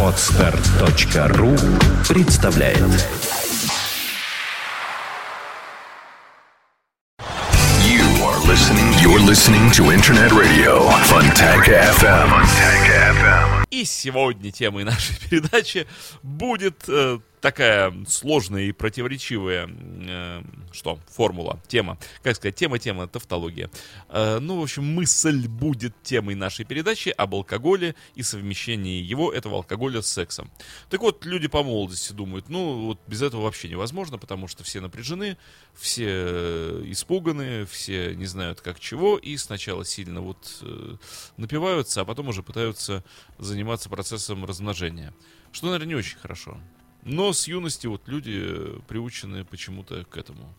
Отстар.ру представляет You are listening. You're listening to Internet Radio Funtank FM. Funtank FM. И сегодня темой нашей передачи будет э, такая сложная и противоречивая, э, что, формула, тема. Как сказать, тема-тема, тавтология. Э, ну, в общем, мысль будет темой нашей передачи об алкоголе и совмещении его, этого алкоголя, с сексом. Так вот, люди по молодости думают, ну, вот без этого вообще невозможно, потому что все напряжены, все э, испуганы, все не знают как чего, и сначала сильно вот э, напиваются, а потом уже пытаются заниматься процессом размножения. Что, наверное, не очень хорошо. Но с юности вот люди э, приучены почему-то к этому.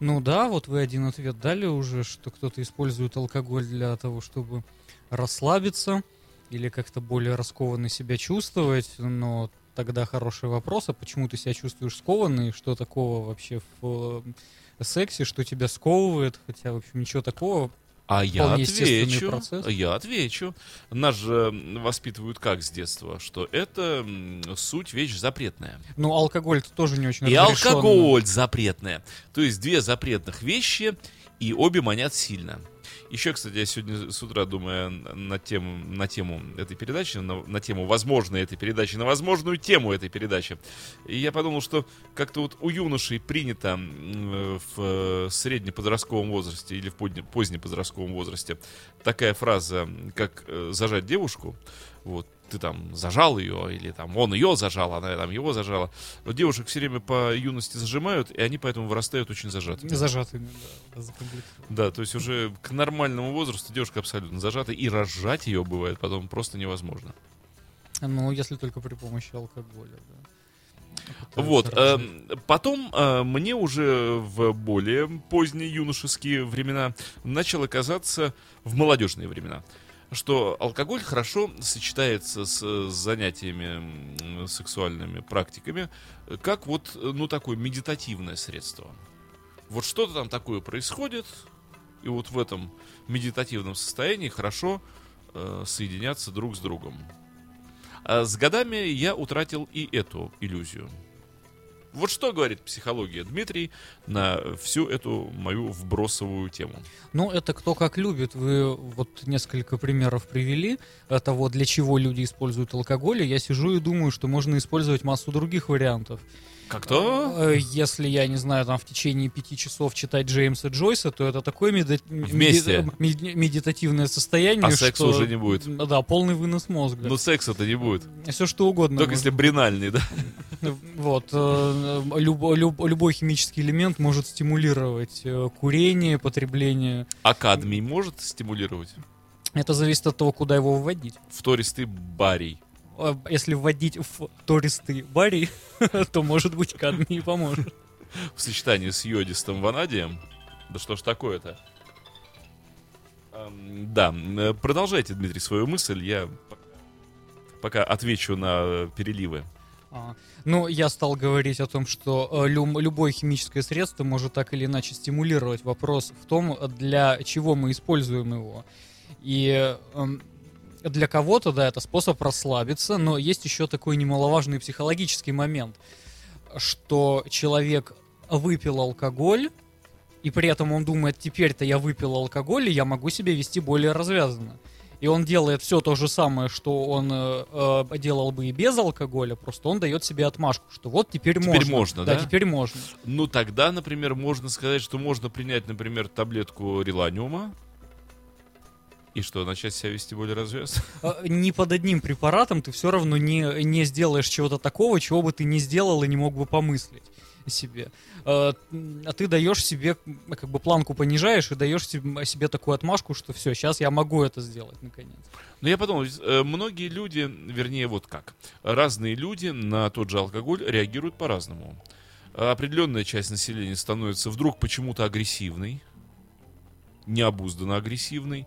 Ну да, вот вы один ответ дали уже, что кто-то использует алкоголь для того, чтобы расслабиться или как-то более раскованно себя чувствовать, но тогда хороший вопрос, а почему ты себя чувствуешь скованный, что такого вообще в э, сексе, что тебя сковывает, хотя, в общем, ничего такого, А я отвечу, процесс. я отвечу. Нас же воспитывают как с детства, что это суть вещь запретная. Ну, алкоголь тоже не очень И алкоголь запретная. То есть две запретных вещи, и обе манят сильно. Еще, кстати, я сегодня с утра думаю на тему, на тему этой передачи, на, на тему возможной этой передачи, на возможную тему этой передачи. И я подумал, что как-то вот у юношей принято в э, среднеподростковом возрасте или в позднеподростковом возрасте такая фраза, как э, зажать девушку. Вот ты там зажал ее, или там он ее зажал, она там его зажала. Но девушек все время по юности зажимают, и они поэтому вырастают очень зажатыми. Зажатыми, да. Да, то есть уже к нормальному возрасту девушка абсолютно зажата, и разжать ее бывает потом просто невозможно. Ну, если только при помощи алкоголя, да. Вот. эм, потом э, мне уже в более поздние юношеские времена начало казаться, в молодежные времена, что алкоголь хорошо сочетается с занятиями сексуальными практиками, как вот, ну, такое медитативное средство. Вот что-то там такое происходит, и вот в этом медитативном состоянии хорошо э, соединяться друг с другом. А с годами я утратил и эту иллюзию. Вот что говорит психология Дмитрий на всю эту мою вбросовую тему. Ну, это кто как любит. Вы вот несколько примеров привели того, для чего люди используют алкоголь. Я сижу и думаю, что можно использовать массу других вариантов. Как-то? Э, Если, я не знаю, там в течение пяти часов читать Джеймса Джойса, то это такое меди- Вместе. меди- меди- медитативное состояние, А секса что- уже не будет. Да, полный вынос мозга. Ну, секса-то не будет. Все что угодно. Только если бринальный, да? Вот. э, любо- люб- любой химический элемент может стимулировать э, курение, потребление. А кадмий может стимулировать? Это зависит от того, куда его вводить. Втористый барий. А Если вводить в тористый барий, то, может быть, кадмий поможет. В сочетании с йодистым ванадием. Да что ж такое-то? Да, э, продолжайте, Дмитрий, свою мысль. Я пока отвечу на э, переливы. А, Ну, я стал говорить о том, что э, лю- любое химическое средство может так или иначе стимулировать. Вопрос в том, для чего мы используем его. И эм, для кого-то, да, это способ расслабиться, но есть еще такой немаловажный психологический момент, что человек выпил алкоголь, и при этом он думает, теперь-то я выпил алкоголь, и я могу себя вести более развязанно. И он делает все то же самое, что он э, э, делал бы и без алкоголя, просто он дает себе отмашку, что вот теперь, Теперь можно. можно, да? теперь можно. Ну, тогда, например, можно сказать, что можно принять, например, таблетку реланиума. И что, начать себя вести более развязно? Э, Ни под одним препаратом ты все равно не, не сделаешь чего-то такого, чего бы ты не сделал и не мог бы помыслить себе. Э, А ты даешь себе, как бы планку понижаешь и даешь себе, такую отмашку, что все, сейчас я могу это сделать наконец. Но я подумал, э, многие люди, вернее, вот как, разные люди на тот же алкоголь реагируют по-разному. А Определенная часть населения становится вдруг почему-то агрессивной, необузданно агрессивной.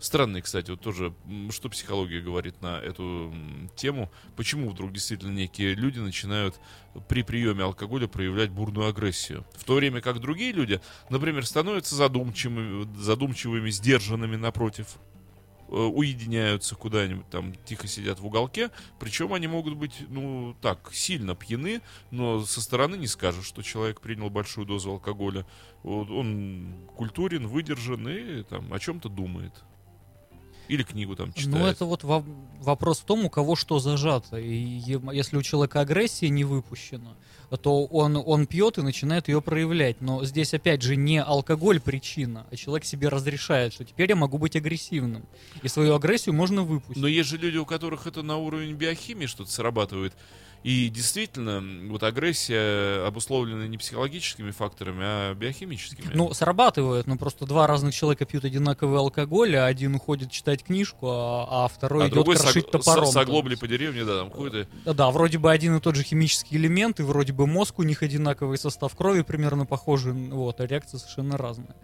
Странный, кстати, вот тоже, что психология говорит на эту тему. Почему вдруг действительно некие люди начинают при приеме алкоголя проявлять бурную агрессию? В то время как другие люди, например, становятся задумчивыми, задумчивыми сдержанными напротив. уединяются куда-нибудь, там тихо сидят в уголке. Причем они могут быть, ну, так, сильно пьяны, но со стороны не скажешь, что человек принял большую дозу алкоголя. Вот он культурен, выдержан и там о чем-то думает. Или книгу там читает. Ну, это вот во- вопрос в том, у кого что зажато. И если у человека агрессия не выпущена, то он, он пьет и начинает ее проявлять. Но здесь, опять же, не алкоголь причина, а человек себе разрешает, что теперь я могу быть агрессивным. И свою агрессию можно выпустить. Но есть же люди, у которых это на уровень биохимии что-то срабатывает. И действительно, вот агрессия обусловлена не психологическими факторами, а биохимическими. Ну, срабатывает, но просто два разных человека пьют одинаковый алкоголь, а один уходит читать книжку, а, а второй а идет другой крошить с, топором. с, оглобли по деревне, да, там и... Да, да, вроде бы один и тот же химический элемент, и вроде бы мозг у них одинаковый, состав крови примерно похожий, вот, а реакция совершенно разная.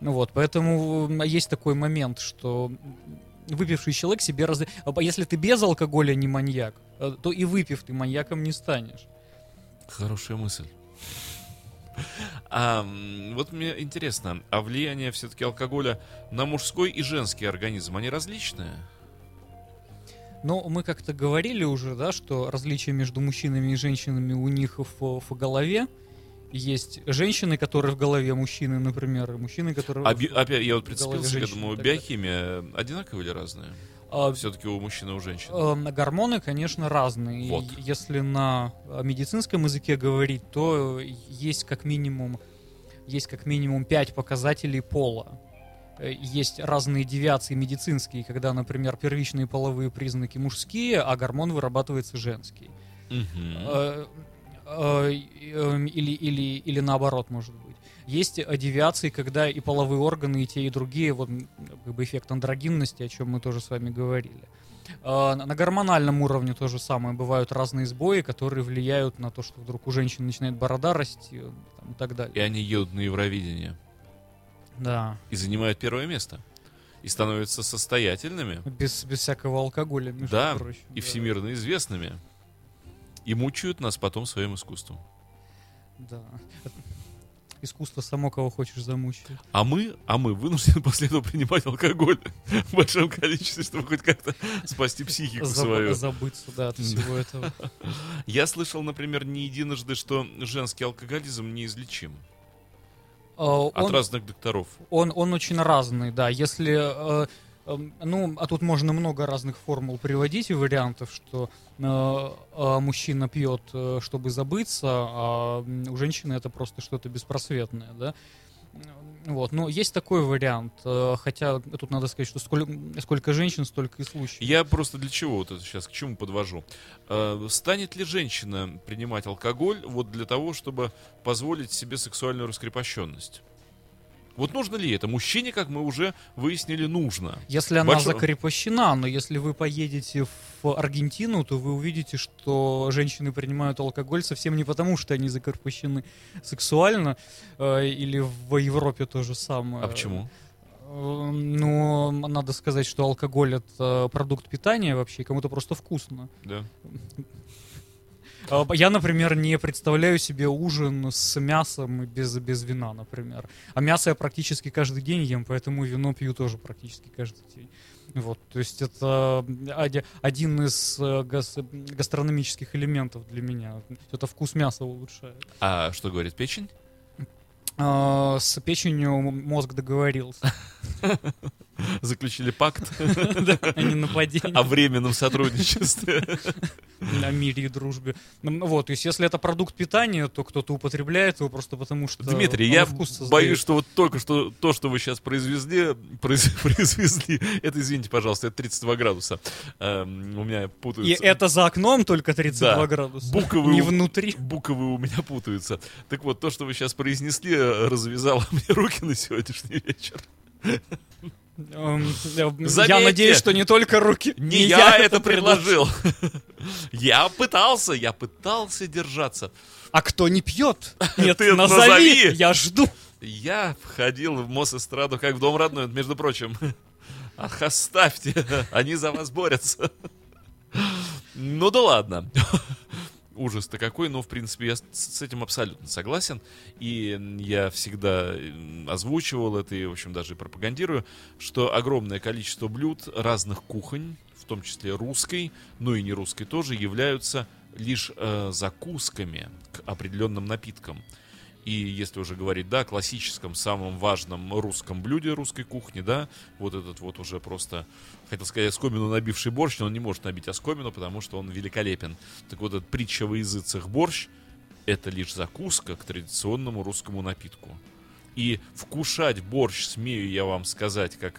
Ну вот, поэтому есть такой момент, что выпивший человек себе раз... а Если ты без алкоголя не маньяк, э, то и выпив ты маньяком не станешь. Хорошая мысль. А, вот мне интересно, а влияние все-таки алкоголя на мужской и женский организм, они различные? Но мы как-то говорили уже, да, что различия между мужчинами и женщинами у них в, в голове. Есть женщины, которые в голове мужчины, например, и мужчины, которые... А би- опять, я вот в прицепился, так далее. биохимия одинаковая или разная? А, Все-таки у мужчин и у женщин. Э, Гормоны, конечно, разные. Вот. Если на э, медицинском языке говорить, то есть как минимум есть как минимум пять показателей пола. Э, Есть разные девиации медицинские, когда, например, первичные половые признаки мужские, а гормон вырабатывается женский. Мгм. Э, э, э, Или, или, или наоборот, может быть. Есть девиации, когда и половые органы, и те, и другие, вот как бы эффект андрогинности, о чем мы тоже с вами говорили. Э, На на гормональном уровне то же самое. Бывают разные сбои, которые влияют на то, что вдруг у женщин начинает борода расти э, там, и так И далее. они едут на Евровидение Да. и занимают первое место. И становятся состоятельными, Без, без всякого алкоголя, между да, прочим. и да. всемирно известными. И мучают нас потом своим искусством. Да. Искусство само кого хочешь замучить. А мы, а мы вынуждены после этого принимать алкоголь в большом количестве, чтобы хоть как-то спасти психику Заб- свою. Забыться, да, от всего этого. Я слышал, например, не единожды, что женский алкоголизм неизлечим. Э, От он- разных докторов. Он, он очень разный, да. Если, э, ну, а тут можно много разных формул приводить и вариантов, что э, э, мужчина пьет, э, чтобы забыться, а у женщины это просто что-то беспросветное, да. Вот, но есть такой вариант, э, хотя тут надо сказать, что сколько, сколько женщин, столько и случаев. Я просто для чего вот это сейчас к чему подвожу? Станет ли женщина принимать алкоголь вот для того, чтобы позволить себе сексуальную раскрепощенность? Вот нужно ли это? Мужчине, как мы уже выяснили, нужно. Если она Большой- закрепощена, но если вы поедете в Аргентину, то вы увидите, что женщины принимают алкоголь совсем не потому, что они закрепощены сексуально, э, или в Европе то же самое. А почему? Э, Ну, надо сказать, что алкоголь это продукт питания вообще, кому-то просто вкусно. Да. А, Я, например, не представляю себе ужин с мясом без, без вина, например. А мясо я практически каждый день ем, поэтому вино пью тоже практически каждый день. Вот, то есть это оди- один из э, гас- гастрономических элементов для меня. Это вкус мяса улучшает. А что говорит печень? А, С печенью мозг договорился Заключили пакт о ненападении. о временном сотрудничестве. о мире и дружбе. Ну, Вот, то есть если это продукт питания, то кто-то употребляет его просто потому, что Дмитрий, я боюсь, что вот только что то, что вы сейчас произвезли, произ- произвезли, это, извините, пожалуйста, это 32 градуса. Эм, у меня И путаются. это за окном только 32 Да. градуса. Буковый Не внутри. Буквы у меня путаются. Так вот, то, что вы сейчас произнесли, э, развязало мне руки на сегодняшний вечер. Эм, э, Я Заметьте, надеюсь, что не только руки. Не я это предложил. Я пытался, я пытался держаться. А кто не пьет? Нет, Ты назови, назови. я жду. Я входил в Мосэстраду как в Дом родной, между прочим. Ах, оставьте, они за вас борются. Ну да ладно. Ужас-то какой, но, в принципе, я с- этим абсолютно согласен. И я всегда озвучивал это и, в общем, даже пропагандирую, что огромное количество блюд разных кухонь, в том числе русской, ну и не русской тоже, являются лишь э, закусками к определенным напиткам. И если уже говорить, да, классическом, самом важном русском блюде русской кухни, да, вот этот вот уже просто, хотел сказать, оскомину набивший борщ, но он не может набить оскомину, потому что он великолепен. Так вот, этот притча во языцах борщ, это лишь закуска к традиционному русскому напитку. И вкушать борщ, смею я вам сказать, как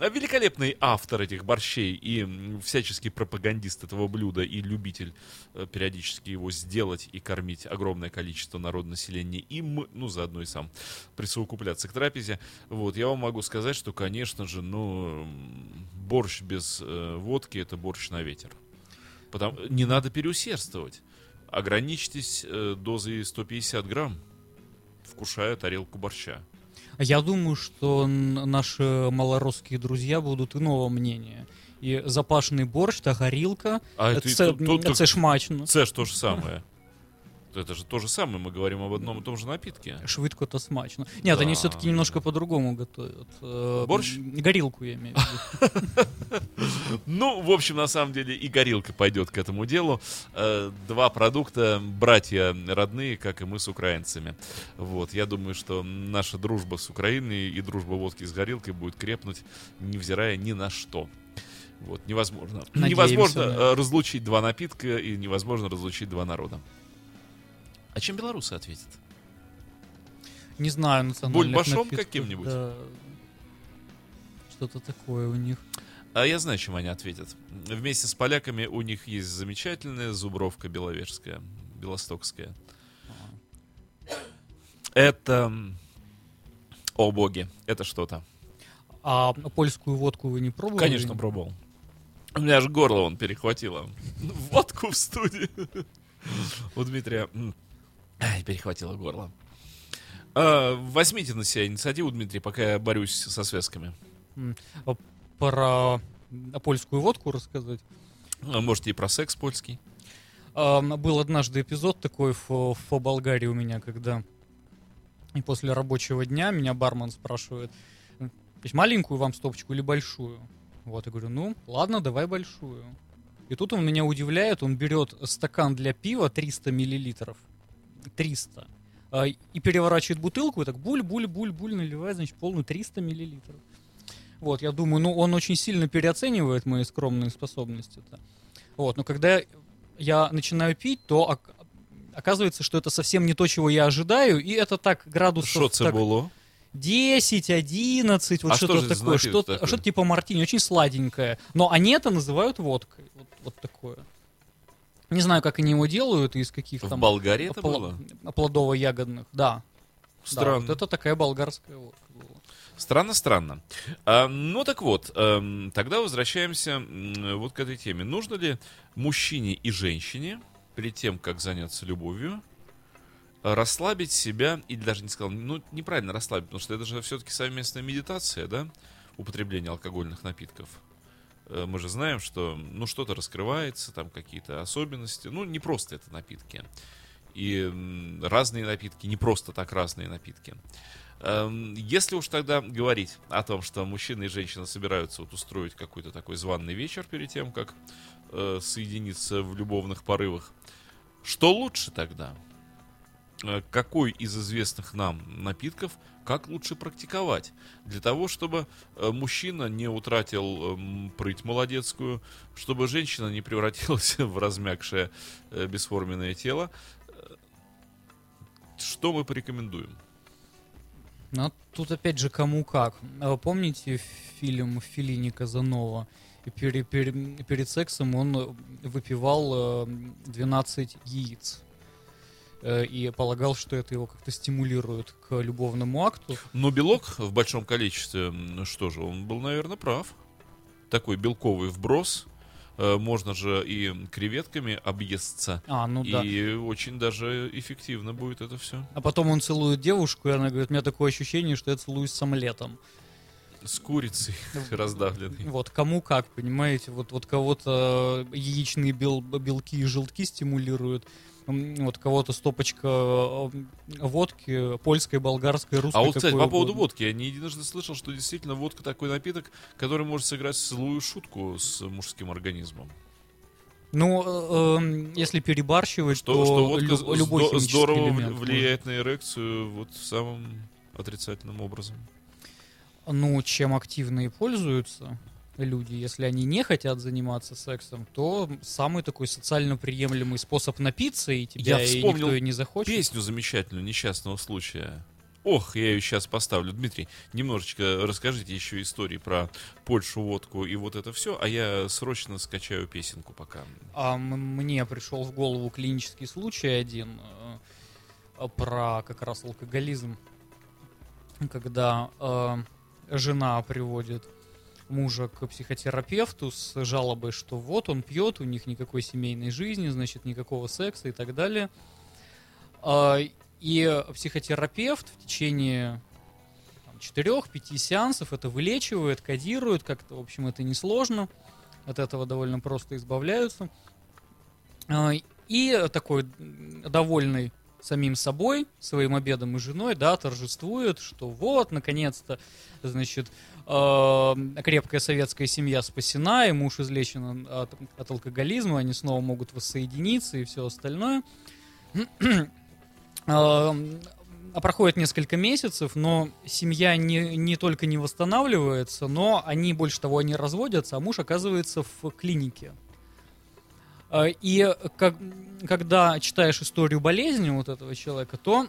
великолепный автор этих борщей и всяческий пропагандист этого блюда и любитель э, периодически его сделать и кормить огромное количество народонаселения и мы, ну, заодно и сам присовокупляться к трапезе. Вот, я вам могу сказать, что, конечно же, ну, борщ без э, водки — это борщ на ветер. Потому, не надо переусердствовать. Ограничьтесь э, дозой 150 грамм, вкушая тарелку борща. А Я думаю, что наши малоросские друзья будут иного мнения. І запашний борщ та горілка А это и це, тут- тут- тут- це шмачно. Це ж то же самое. Это же то же самое, мы говорим об одном и том же напитке. Швидко та смачно. Нет, Да. они все-таки немножко по-другому готовят. Э, Борщ? Горилку, я имею в виду. Ну, в общем, на самом деле и горилка пойдет к этому делу. Э, Два продукта, братья родные, как и мы с украинцами. Вот, я думаю, что наша дружба с Украиной и дружба водки с горилкой будет крепнуть, невзирая ни на что. Вот, невозможно. Надеемся невозможно на э, разлучить два напитка и невозможно разлучить два народа. А чем белорусы ответят? Не знаю, национальных Бульбашом напитков, каким-нибудь? да. Что-то такое у них. А я знаю, чем они ответят. Вместе с поляками у них есть замечательная зубровка беловежская, белостокская. Это... О боги, это что-то. А польскую водку вы не пробовали? Конечно, пробовал. У меня аж горло он перехватило. Водку в студии. У Дмитрия ай, перехватило горло. А, Возьмите на себя инициативу, Дмитрий, пока я борюсь со связками. А Про польскую водку рассказать. А Можете и про секс польский. Ам, Был однажды эпизод такой в, в Болгарии у меня, когда и после рабочего дня меня бармен спрашивает, «То есть маленькую вам стопочку или большую? Вот, я говорю, ну, ладно, давай большую. И тут он меня удивляет, он берет стакан для пива 300 миллилитров. 300. а, И переворачивает бутылку, и так буль-буль-буль-буль наливает, значит, полную 300 миллилитров. Вот, я думаю, ну, он очень сильно переоценивает мои скромные способности-то. Вот, но когда я начинаю пить, то ок- оказывается, что это совсем не то, чего я ожидаю, и это так градусов Що це так, було? 10, 11, вот А что что-то это за такое, что-то, что-то типа мартини, очень сладенькое. Но они это называют водкой, вот, вот такое. Не знаю, как они его делают, из каких В там Болгарии это было? плодово-ягодных, да. Да, Странно. вот это такая болгарская водка была. Странно, странно. А, ну так вот, эм, тогда возвращаемся вот к этой теме. Нужно ли мужчине и женщине, перед тем, как заняться любовью, расслабить себя, или даже не сказал, ну неправильно расслабить, потому что это же все-таки совместная медитация, да, употребление алкогольных напитков. Э, Мы же знаем, что ну что-то раскрывается, там какие-то особенности. Ну, не просто это напитки. И разные напитки, не просто так разные напитки. Эм, Если уж тогда говорить о том, что мужчина и женщина собираются вот устроить какой-то такой званный вечер перед тем, как э, соединиться в любовных порывах, что лучше тогда? Э, Какой из известных нам напитков как лучше практиковать? Для того, чтобы э, мужчина не утратил эм, прыть молодецкую, чтобы женщина не превратилась в размягшее э, бесформенное тело. Что мы порекомендуем? Ну, тут опять же кому как. А помните фильм Филини Казанова? И пере- пере- перед сексом он выпивал э, 12 яиц. Э, И полагал, что это его как-то стимулирует к любовному акту. Но белок в большом количестве, что же, он был, наверное, прав. Такой белковый вброс. Э, Можно же и креветками объесться. А, ну да. И очень даже эффективно будет это все. А потом он целует девушку, и она говорит, у меня такое ощущение, что я целуюсь с омлетом. С курицей раздавленной. Вот, кому как, понимаете, вот, вот кого-то яичные бел, белки и желтки стимулируют, вот кого-то стопочка э, водки, польской, болгарской, русской. А вот, кстати, по поводу угодно. водки, я не единожды слышал, что действительно водка такой напиток, который может сыграть злую шутку с мужским организмом. Ну, э, эм, если перебарщивать, Что, то что водка лю- любой здорово элемент влияет на эрекцию вот самым отрицательным образом. может. Ну, чем активно и пользуются люди, если они не хотят заниматься сексом, то самый такой социально приемлемый способ напиться, и тебя Я и никто и не захочет. Песню замечательную несчастного случая. Ох, я ее сейчас поставлю. Дмитрий, немножечко расскажите еще истории про Польшу, водку и вот это все, а я срочно скачаю песенку пока. А мне пришел в голову клинический случай один э, про как раз алкоголизм, когда э, жена приводит мужа к психотерапевту с жалобой, что вот он пьет, у них никакой семейной жизни, значит никакого секса и так далее. А, И психотерапевт в течение четырех-пяти сеансов это вылечивает, кодирует, как-то, в общем, это несложно. От этого довольно просто избавляются. А, И такой довольный самим собой, своим обедом и женой, да, торжествует, что вот, наконец-то, значит, э, крепкая советская семья спасена, и муж излечен от, от алкоголизма, они снова могут воссоединиться и все остальное. А проходит несколько месяцев, но семья не, не только не восстанавливается, но они, больше того, они разводятся, а муж оказывается в клинике. А, И как, когда читаешь историю болезни вот этого человека, то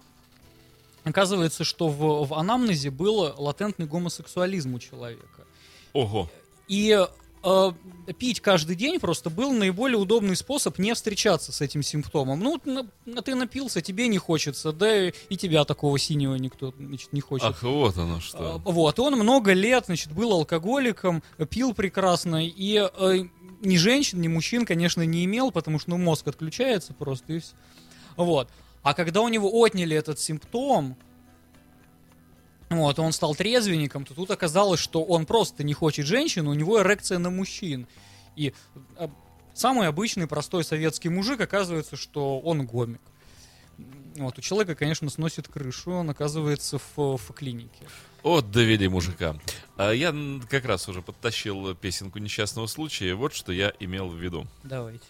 оказывается, что в, в анамнезе был латентный гомосексуализм у человека. Ого. И э, пить каждый день просто был наиболее удобный способ не встречаться с этим симптомом. Ну, на- ты напился, тебе не хочется, да и тебя такого синего никто значит, не хочет. Ах, вот оно что. Вот, и он много лет, значит, был алкоголиком, пил прекрасно, и э, ни женщин, ни мужчин, конечно, не имел, потому что, ну, мозг отключается просто, и все. Вот. А когда у него отняли этот симптом, вот, он стал трезвенником, то тут оказалось, что он просто не хочет женщин, у него эрекция на мужчин. И э, самый обычный простой советский мужик оказывается, что он гомик. Вот, у человека, конечно, сносит крышу, он оказывается в, в клинике. Вот довели мужика. А я как раз уже подтащил песенку несчастного случая. Вот что я имел в виду. Давайте.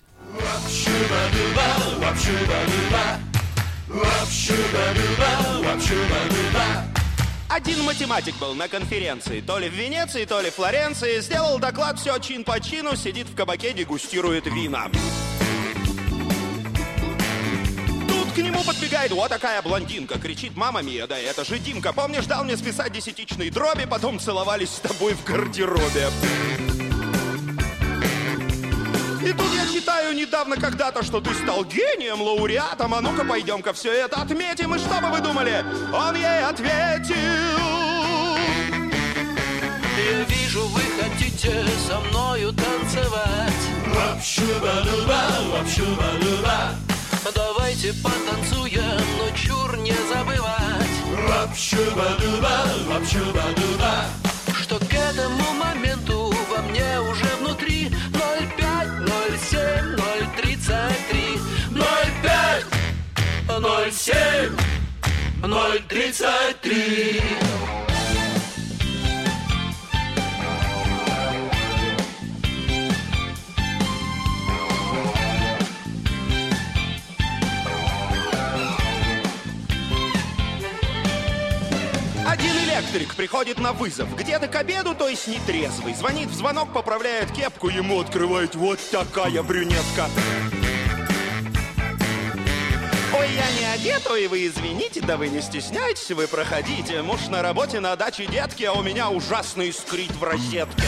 Один математик был на конференции, то ли в Венеции, то ли Флоренции, сделал доклад, все чин по чину, сидит в кабаке, дегустирует вина. Тут к нему подбегает вот такая блондинка, кричит, мама Мия, да это же Димка, помнишь, дал мне списать десятичные дроби, потом целовались с тобой в гардеробе. И тут я читаю недавно когда-то, что ты стал гением, лауреатом, а ну-ка пойдем-ка все это отметим, и что бы вы думали? Он ей ответил. Я вижу, вы хотите со мною танцевать Давайте потанцуем, но чур не забывать Что 07, 033 Один электрик приходит на вызов, где-то к обеду, то есть нетрезвый. Звонит в звонок, поправляет кепку, ему открывает вот такая брюнетка. Ой, я не одет, ой, вы извините, да вы не стесняйтесь, вы проходите. Муж на работе, на даче детки, а у меня ужасно искрит в розетке.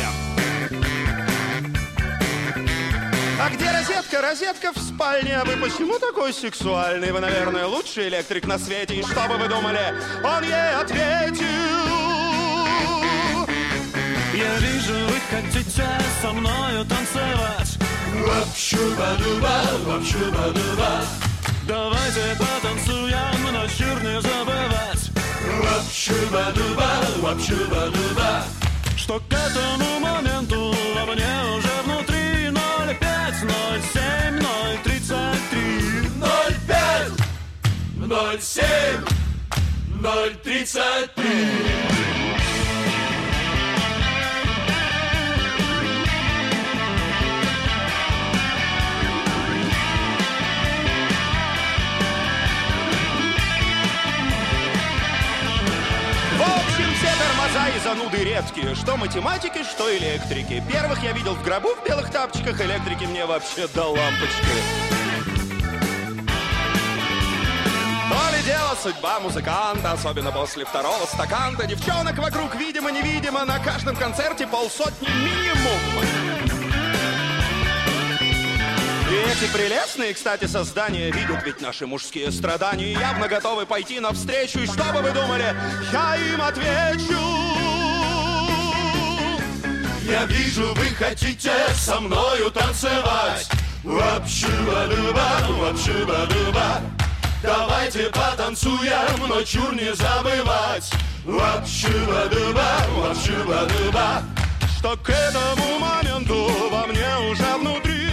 А где розетка? Розетка в спальне. А вы почему такой сексуальный? Вы, наверное, лучший электрик на свете. И что бы вы думали? Он ей ответил. Я вижу, вы хотите со мною танцевать Давайте потанцуем, но чур не забывать Что к этому моменту во мне уже внутри 05, 07, 033 05 07 033 зануды редкие, что математики, что электрики. Первых я видел в гробу в белых тапочках, электрики мне вообще до лампочки. То ли дело судьба музыканта, особенно после второго стакана. Девчонок вокруг, видимо-невидимо, на каждом концерте полсотни минимум. И эти прелестные, кстати, создания видят ведь наши мужские страдания явно готовы пойти навстречу. И что бы вы думали, я им отвечу. Я вижу, вы хотите со мною танцевать. Вапшу-ба-дуба, вапшу-ба-дуба Давайте потанцуем, но чур не забывать. Вапшу-ба-дуба, вапшу-ба-дуба Что к этому моменту во мне уже внутри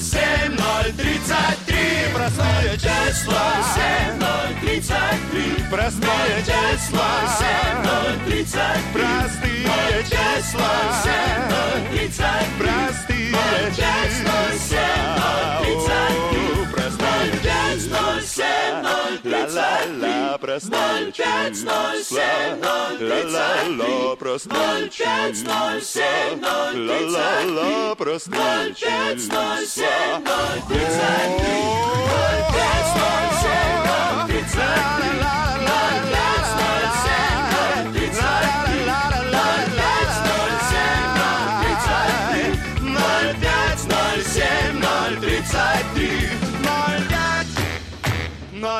05 07 033 Простое число. 07 033 Простое число. 07 033 Простые числа. 07 033 Простые 05 07 033 Простые 05 07 033 Ла-ла-ла, простые 05 числа 07 Ла-ла-ла, простые 05 числа 07 Ла-ла-ла, простые 05 числа 07 033 05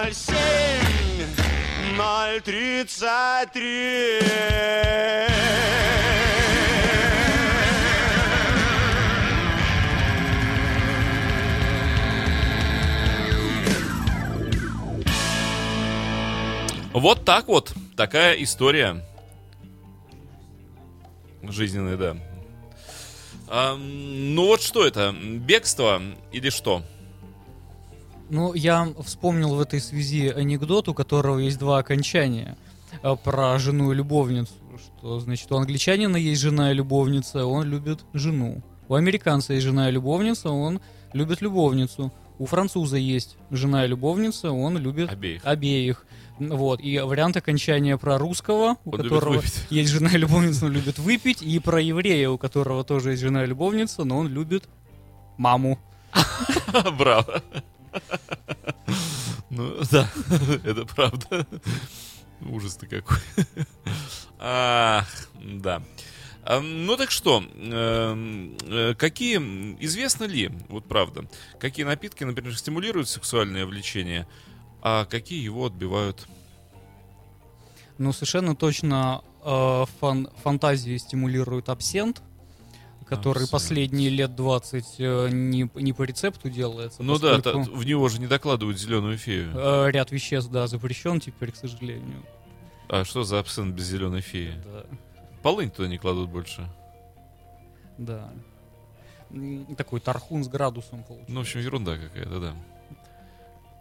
Ноль семь, ноль тридцать три. Вот так вот. Такая история. Жизненная, да. Ам, ну вот что это? Бегство или что? Ну, я вспомнил в этой связи анекдот, у которого есть два окончания э, про жену и любовницу. Что, значит, у англичанина есть жена и любовница, он любит жену. У американца есть жена и любовница, он любит любовницу. У француза есть жена и любовница, он любит Обеих. обеих. Вот, и вариант окончания про русского, у Он которого есть жена и любовница, он любит выпить, и про еврея, у которого тоже есть жена и любовница, но он любит маму. Браво. Ну, да, это правда. Ужас-то какой. Ах, да. А, Ну так что, эм, э, какие, известно ли, вот правда, какие напитки, например, стимулируют сексуальное влечение, а какие его отбивают? Ну, совершенно точно э, фан- фантазии стимулирует абсент, который Абсент. последние лет 20 э, не, не по рецепту делается. Ну да, та- в него же не докладывают зеленую фею. э, ряд веществ, да, запрещен теперь, к сожалению. А что за абсент без зеленой феи? Да. Полынь туда не кладут больше. да. Такой тархун с градусом получается. Ну, в общем, ерунда какая-то, да.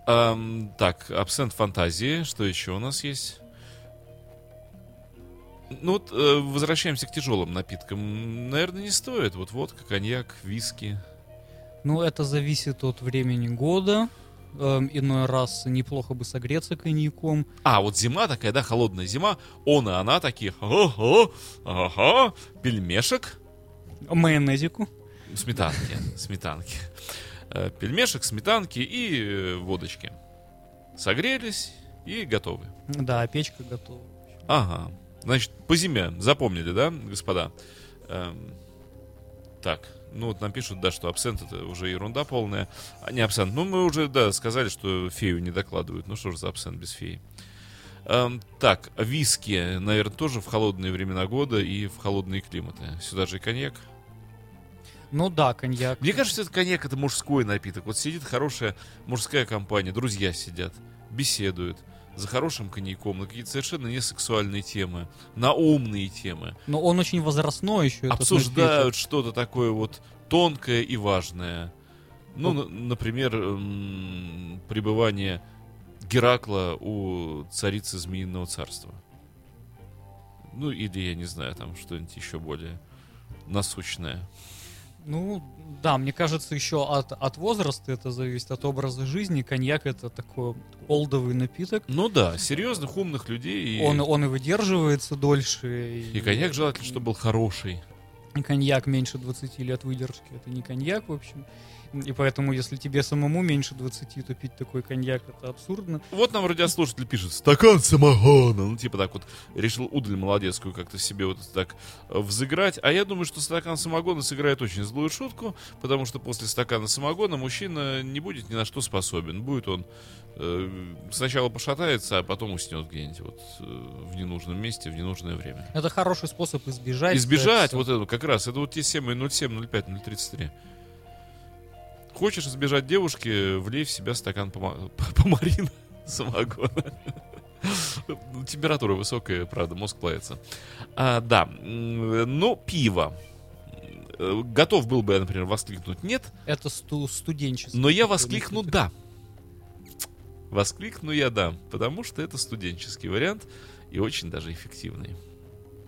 Ам, так, абсент фантазии. Что еще у нас есть? Ну вот, э, возвращаемся к тяжелым напиткам. Наверное, не стоит. Вот водка, коньяк, виски. Ну, это зависит от времени года. Эм, иной раз неплохо бы согреться коньяком. А, вот зима такая, да, холодная зима. Он и она такие, ага, ага, пельмешек, Майонезику. сметанки, сметанки. Э, Пельмешек, сметанки и э, водочки. Согрелись и готовы. Да, печка готова. Ага. Значит, по зиме запомнили, да, господа? Эм, так, ну вот нам пишут, да, что абсент это уже ерунда полная. А не абсент. Ну, мы уже, да, сказали, что фею не докладывают. Ну что же за абсент без феи? Эм, так, виски, наверное, тоже в холодные времена года и в холодные климаты. Сюда же и коньяк. Ну да, коньяк. Мне кажется, это коньяк это мужской напиток. Вот сидит хорошая мужская компания, друзья сидят, беседуют. За хорошим коньяком на какие-то совершенно не сексуальные темы, на умные темы. Но он очень возрастной еще. Обсуждают что-то такое вот тонкое и важное. Ну, Ну. на- например, м, пребывание Геракла у царицы Змеиного царства. Ну, или, я не знаю, там что-нибудь еще более насущное. Ну, да, мне кажется, еще от, от возраста это зависит, от образа жизни. Коньяк это такой олдовый напиток. Ну да, серьезных, умных людей. И, Он, он и выдерживается дольше. и коньяк желательно, чтобы был хороший. И коньяк меньше 20 лет выдержки. Это не коньяк, в общем. И поэтому, если тебе самому меньше 20, то пить такой коньяк это абсурдно. Вот нам радиослушатель пишет, стакан самогона. Ну, типа так вот, решил удаль молодецкую как-то себе вот это так э, взыграть. А я думаю, что стакан самогона сыграет очень злую шутку, потому что после стакана самогона мужчина не будет ни на что способен. Будет он э, сначала пошатается, а потом уснет где-нибудь вот э, в ненужном месте, в ненужное время. Это хороший способ избежать. Избежать секса. вот этого как раз. Это вот те семы 07, 05, 033. Хочешь избежать девушки, влей в себя стакан пома- помарина самогона. Ну, Температура высокая, правда, мозг плавится. А, да, но пиво. Э, Готов был бы я, например, воскликнуть нет, Это сту- студенческий. но я воскликну да. Воскликну я да, потому что это студенческий вариант и очень даже эффективный.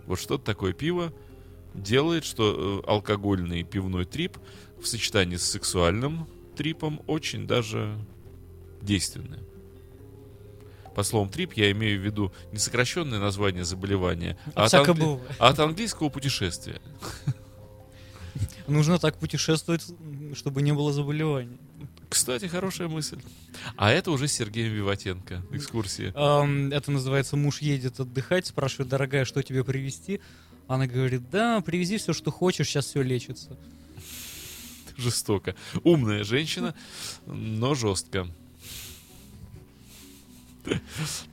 Вот что-то такое пиво делает, что э, алкогольный пивной трип в сочетании с сексуальным трипом очень даже действенный. По словам трип я имею в виду не сокращенное название заболевания, А от, англи- а от английского путешествия. Нужно так путешествовать, чтобы не было заболеваний. Кстати, хорошая мысль. А это уже с Сергеем Виватенко. Экскурсия. Это называется «Муж едет отдыхать», спрашивает, дорогая, что тебе привезти? Она говорит, да, привези все, что хочешь, сейчас все лечится. Жестоко. Умная женщина, но жестко.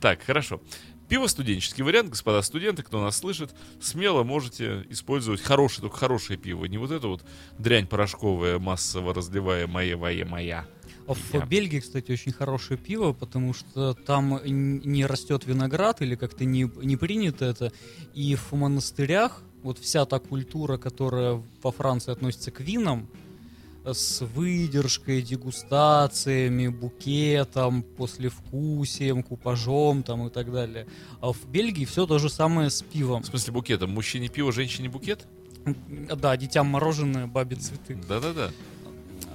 Так, хорошо. Пиво студенческий вариант, господа студенты, кто нас слышит, смело можете использовать хорошее, только хорошее пиво. Не вот это вот дрянь порошковая, массово разливаемая, моя, моя. А в Я- Бельгии, кстати, очень хорошее пиво, потому что там не растет виноград или как-то не, не принято это. И в монастырях вот вся та культура, которая во Франции относится к винам, с выдержкой, дегустациями, букетом, послевкусием, купажом там и так далее. А в Бельгии все то же самое с пивом. В смысле букетом? Мужчине пиво, женщине букет? Да, детям мороженое, бабе цветы. Да-да-да.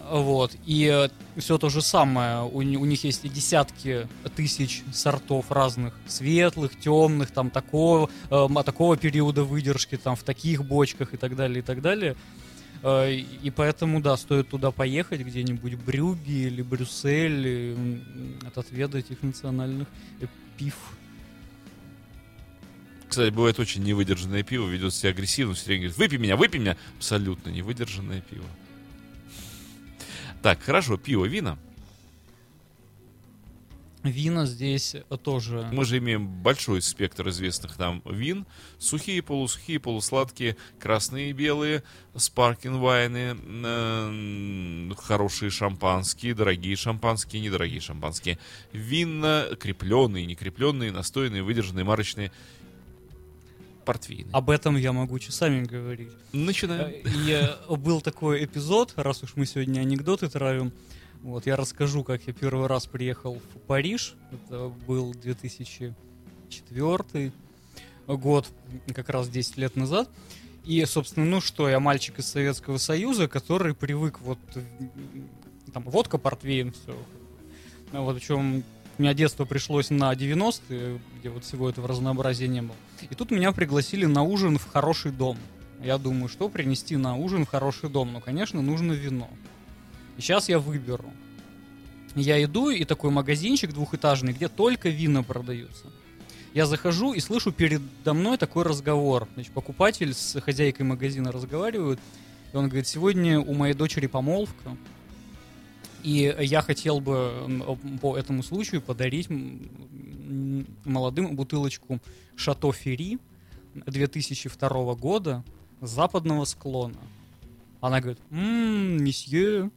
Вот. И все то же самое. У, у них есть и десятки тысяч сортов разных. Светлых, темных, там такого, э, такого периода выдержки, там в таких бочках и так далее, и так далее. Э, и поэтому, да, стоит туда поехать, где-нибудь Брюгге или Брюссель, отведать их национальных пив. Кстати, бывает очень невыдержанное пиво, ведет себя агрессивно, все время говорит, выпей меня, выпей меня. Абсолютно невыдержанное пиво. Так, хорошо, пиво, вина. Вина здесь э, тоже... Мы же имеем большой спектр известных нам вин. Сухие, полусухие, полусладкие, красные белые, спаркин вайны, э, хорошие шампанские, дорогие шампанские, недорогие шампанские. Винно, крепленные, некрепленные, настойные, выдержанные, марочные. Портвейны. Об этом я могу часами говорить. Начинаем. И э, был такой эпизод, раз уж мы сегодня анекдоты травим. Вот, я расскажу, как я первый раз приехал в Париж. Это был 2004 год, как раз 10 лет назад. И, собственно, ну что, я мальчик из Советского Союза, который привык вот... Там, водка, портвейн, все. Вот, причем у меня детство пришлось на 90-е, где вот всего этого разнообразия не было. И тут меня пригласили на ужин в хороший дом. Я думаю, что принести на ужин в хороший дом? Ну, конечно, нужно вино. Сейчас я выберу. Я иду, и такой магазинчик двухэтажный, где только вина продаются. Я захожу и слышу передо мной такой разговор. Значит, покупатель с хозяйкой магазина разговаривают. И он говорит, сегодня у моей дочери помолвка. И я хотел бы по этому случаю подарить молодым бутылочку Шато Ферри 2002 года западного склона. Она говорит, «Ммм, месье,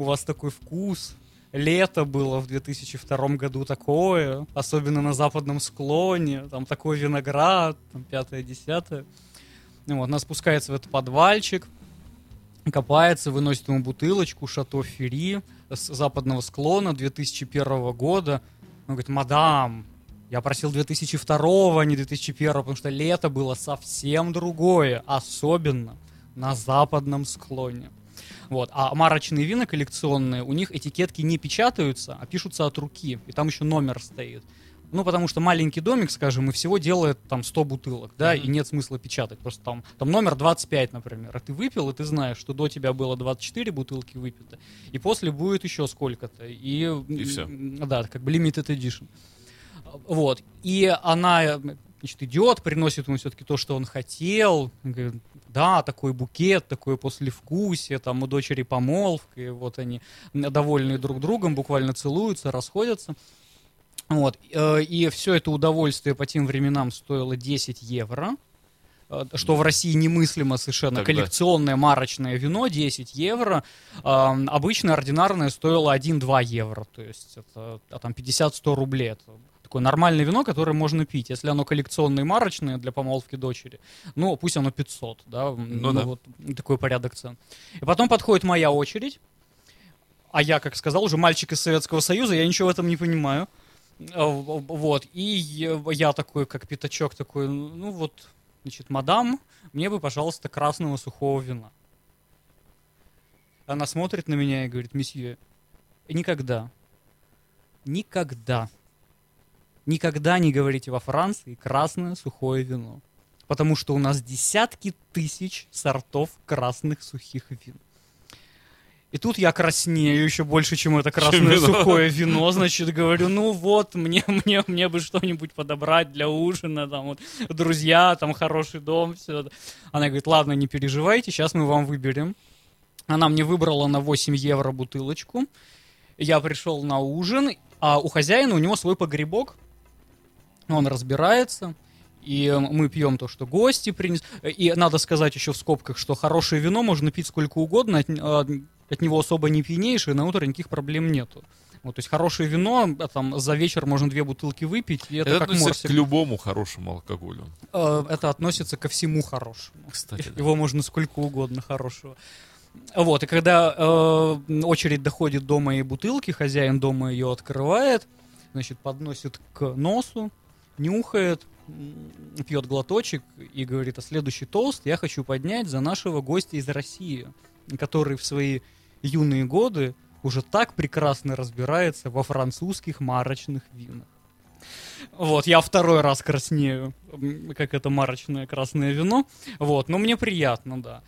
у вас такой вкус, лето было в 2002 году такое, особенно на западном склоне, там такой виноград, там пятое-десятое. Ну Вот, она спускается в этот подвальчик, копается, выносит ему бутылочку Шато Фери с западного склона 2001 года. Он говорит, мадам, я просил 2002, а не 2001, потому что лето было совсем другое, особенно на западном склоне. Вот. А марочные вина коллекционные, у них этикетки не печатаются, а пишутся от руки. И там еще номер стоит. Ну, потому что маленький домик, скажем, и всего делает там 100 бутылок, да, и нет смысла печатать. Просто там, там номер 25, например. А ты выпил, и ты знаешь, что до тебя было 24 бутылки выпито, и после будет еще сколько-то. И, И всё. м, Да, как бы limited edition. Вот. И она, значит, идет, приносит ему все-таки то, что он хотел. Говорит, да, такой букет, такое послевкусие, там у дочери помолвка, и вот они довольны друг другом, буквально целуются, расходятся. Вот. э, И все это удовольствие по тем временам стоило 10 евро. э, Что в России немыслимо совершенно. Тогда. Коллекционное марочное вино 10 евро. Обычно ординарное стоило 1-2 евро. То есть это а там 50-100 рублей. Это такое нормальное вино, которое можно пить. Если оно коллекционное и марочное для помолвки дочери, ну, пусть оно 500, да, ну, да. вот такой порядок цен. И потом подходит моя очередь, а я, как сказал, уже мальчик из Советского Союза, я ничего в этом не понимаю. А, Вот, и я такой, как пятачок, такой, ну вот, значит, мадам, мне бы, пожалуйста, красного сухого вина. Она смотрит на меня и говорит, месье, никогда, никогда, никогда не говорите во Франции красное сухое вино. Потому что у нас десятки тысяч сортов красных сухих вин. И тут я краснею еще больше, чем это красное вино. сухое вино. Значит, говорю, ну вот, мне, мне, мне бы что-нибудь подобрать для ужина, там вот, друзья, там хороший дом, все. Она говорит, ладно, не переживайте, сейчас мы вам выберем. Она мне выбрала на 8 евро бутылочку. Я пришел на ужин, а у хозяина у него свой погребок. Он разбирается. И э, мы пьем то, что гости принесли. И надо сказать еще в скобках, что хорошее вино можно пить сколько угодно, от, а, от него особо не пьянеешь, и на утро никаких проблем нету. Вот, то есть хорошее вино, а, там, за вечер можно две бутылки выпить, и это, Это как относится морсик. к любому хорошему алкоголю. Э, Это относится ко всему хорошему. Кстати, да. Его можно сколько угодно хорошего. Вот, и когда э, очередь доходит до моей бутылки, хозяин дома ее открывает, значит, подносит к носу, нюхает, пьет глоточек и говорит, а следующий тост я хочу поднять за нашего гостя из России, который в свои юные годы уже так прекрасно разбирается во французских марочных винах. Вот, я второй раз краснею, как это марочное красное вино. Вот, но мне приятно, да.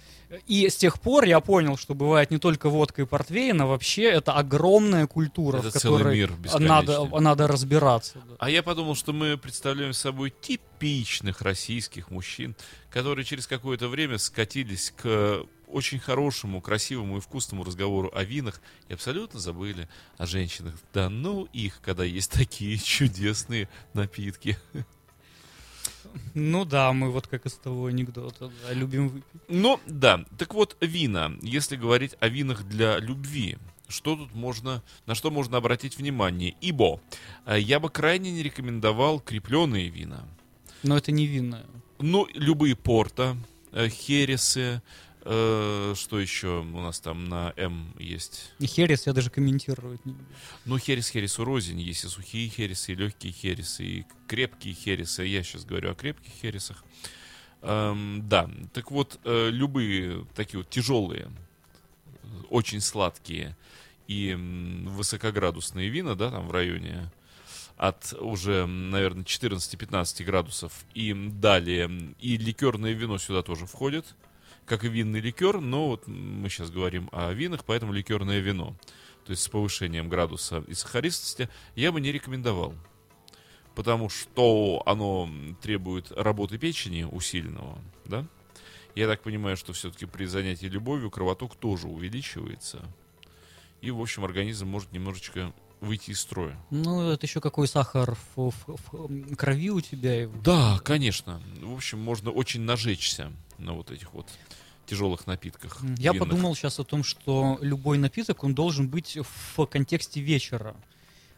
И с тех пор я понял, что бывает не только водка и портвейн, а вообще это огромная культура, Это в целый которой мир надо, надо разбираться. да. А я подумал, что мы представляем собой типичных российских мужчин, которые через какое-то время скатились к очень хорошему, красивому и вкусному разговору о винах и абсолютно забыли о женщинах. Да ну их, когда есть такие чудесные напитки. Ну да, мы вот как из того анекдота, да, любим выпить. Ну, да. Так вот, вина. Если говорить о винах для любви, что тут можно, на что можно обратить внимание? Ибо э, я бы крайне не рекомендовал крепленые вина. Но это не винное. Ну, любые порта, э, хересы, э, что еще у нас там на М есть? И херес я даже комментировать не буду. Ну, херес хересу рознь. Есть и сухие хересы, и легкие хересы, и крепкие хересы. Я сейчас говорю о крепких хересах. Эм, да, так вот, э, любые такие вот тяжелые, очень сладкие и высокоградусные вина, да, там в районе от уже, наверное, 14-15 градусов и далее. И ликерное вино сюда тоже входит, как и винный ликер, но вот мы сейчас говорим о винах, поэтому ликерное вино, то есть с повышением градуса и сахаристости, я бы не рекомендовал. Потому что оно требует работы печени усиленного, да? Я так понимаю, что все-таки при занятии любовью кровоток тоже увеличивается. И, в общем, организм может немножечко выйти из строя. Ну, это еще какой сахар в, в- в крови у тебя. Да, конечно. В общем, можно очень нажечься на вот этих вот тяжелых напитках. Я винных. подумал сейчас о том, что любой напиток, он должен быть в контексте вечера.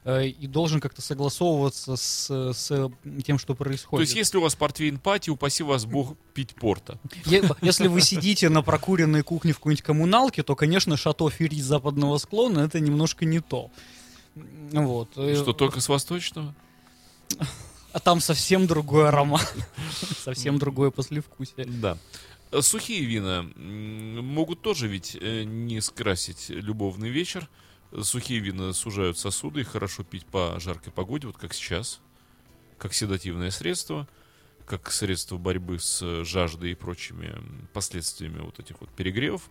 э, И должен как-то согласовываться с, с тем, что То происходит. есть, если у вас портвейн пати, упаси вас бог пить порта. Если вы сидите на прокуренной кухне в какой-нибудь коммуналке, то, конечно, шато Ферри с западного склона это немножко не то. Вот. Э, Что только с восточного? А там совсем другой аромат. Совсем другое послевкусие. Да. Сухие вина могут тоже ведь э, не скрасить любовный вечер. Сухие вина сужают сосуды, их хорошо пить по жаркой погоде, вот как сейчас, как седативное средство, как средство борьбы с жаждой и прочими последствиями вот этих вот перегревов.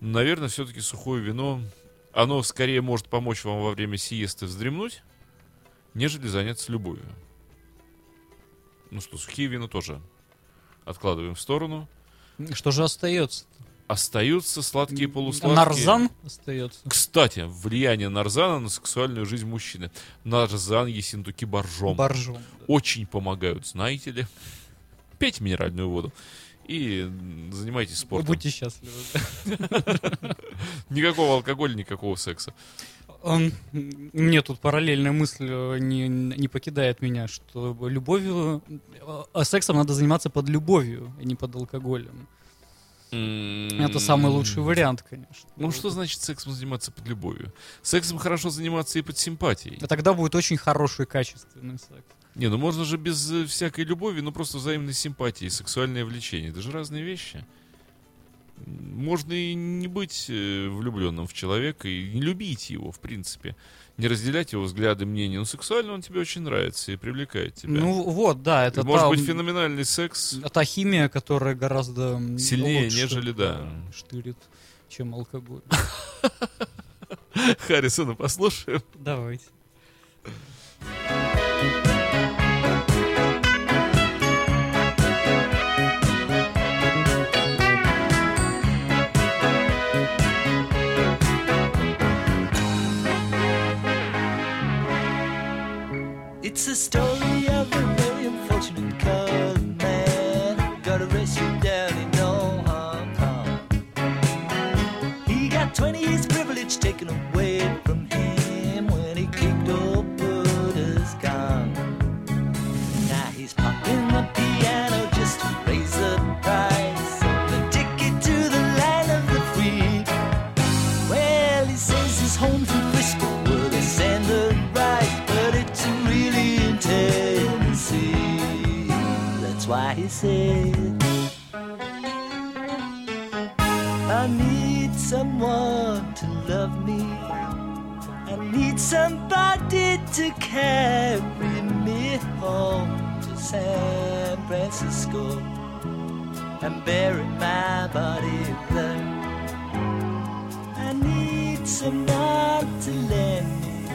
Наверное, все-таки сухое вино, оно скорее может помочь вам во время сиесты вздремнуть, нежели заняться любовью. Ну что, сухие вина тоже откладываем в сторону. Что же остается? Остаются сладкие полусладкие. Нарзан остается. Кстати, влияние нарзана на сексуальную жизнь мужчины. Нарзан, есинтуки, боржом. Боржом. Очень помогают, знаете ли. Пейте минеральную воду. И занимайтесь спортом. Будьте счастливы. Никакого алкоголя, никакого секса. Мне тут параллельная мысль э, не, не покидает меня, что любовью, а сексом надо заниматься под любовью, а не под алкоголем. Это самый лучший вариант, конечно. Ну, что значит сексом заниматься под любовью? Сексом хорошо заниматься и под симпатией. А тогда будет очень хороший, качественный секс. Не, ну можно же без э, всякой любови, ну просто взаимной симпатии, сексуальное влечение. Это же разные вещи. Можно и не быть э, влюбленным в человека, и не любить его, в принципе. Не разделять его взгляды, мнения. Но сексуально он тебе очень нравится и привлекает тебя. Ну вот, да, это Может та, быть феноменальный секс. та химия, которая гораздо Сильнее, лучше, нежели, да. штырит, чем алкоголь. Харрисона послушаем. Давайте. It's a story of a very unfortunate colored man got arrested down in old Hong Kong. He got 20 years privilege taken away somebody to carry me home to San Francisco and bury my body there. I need someone to lend me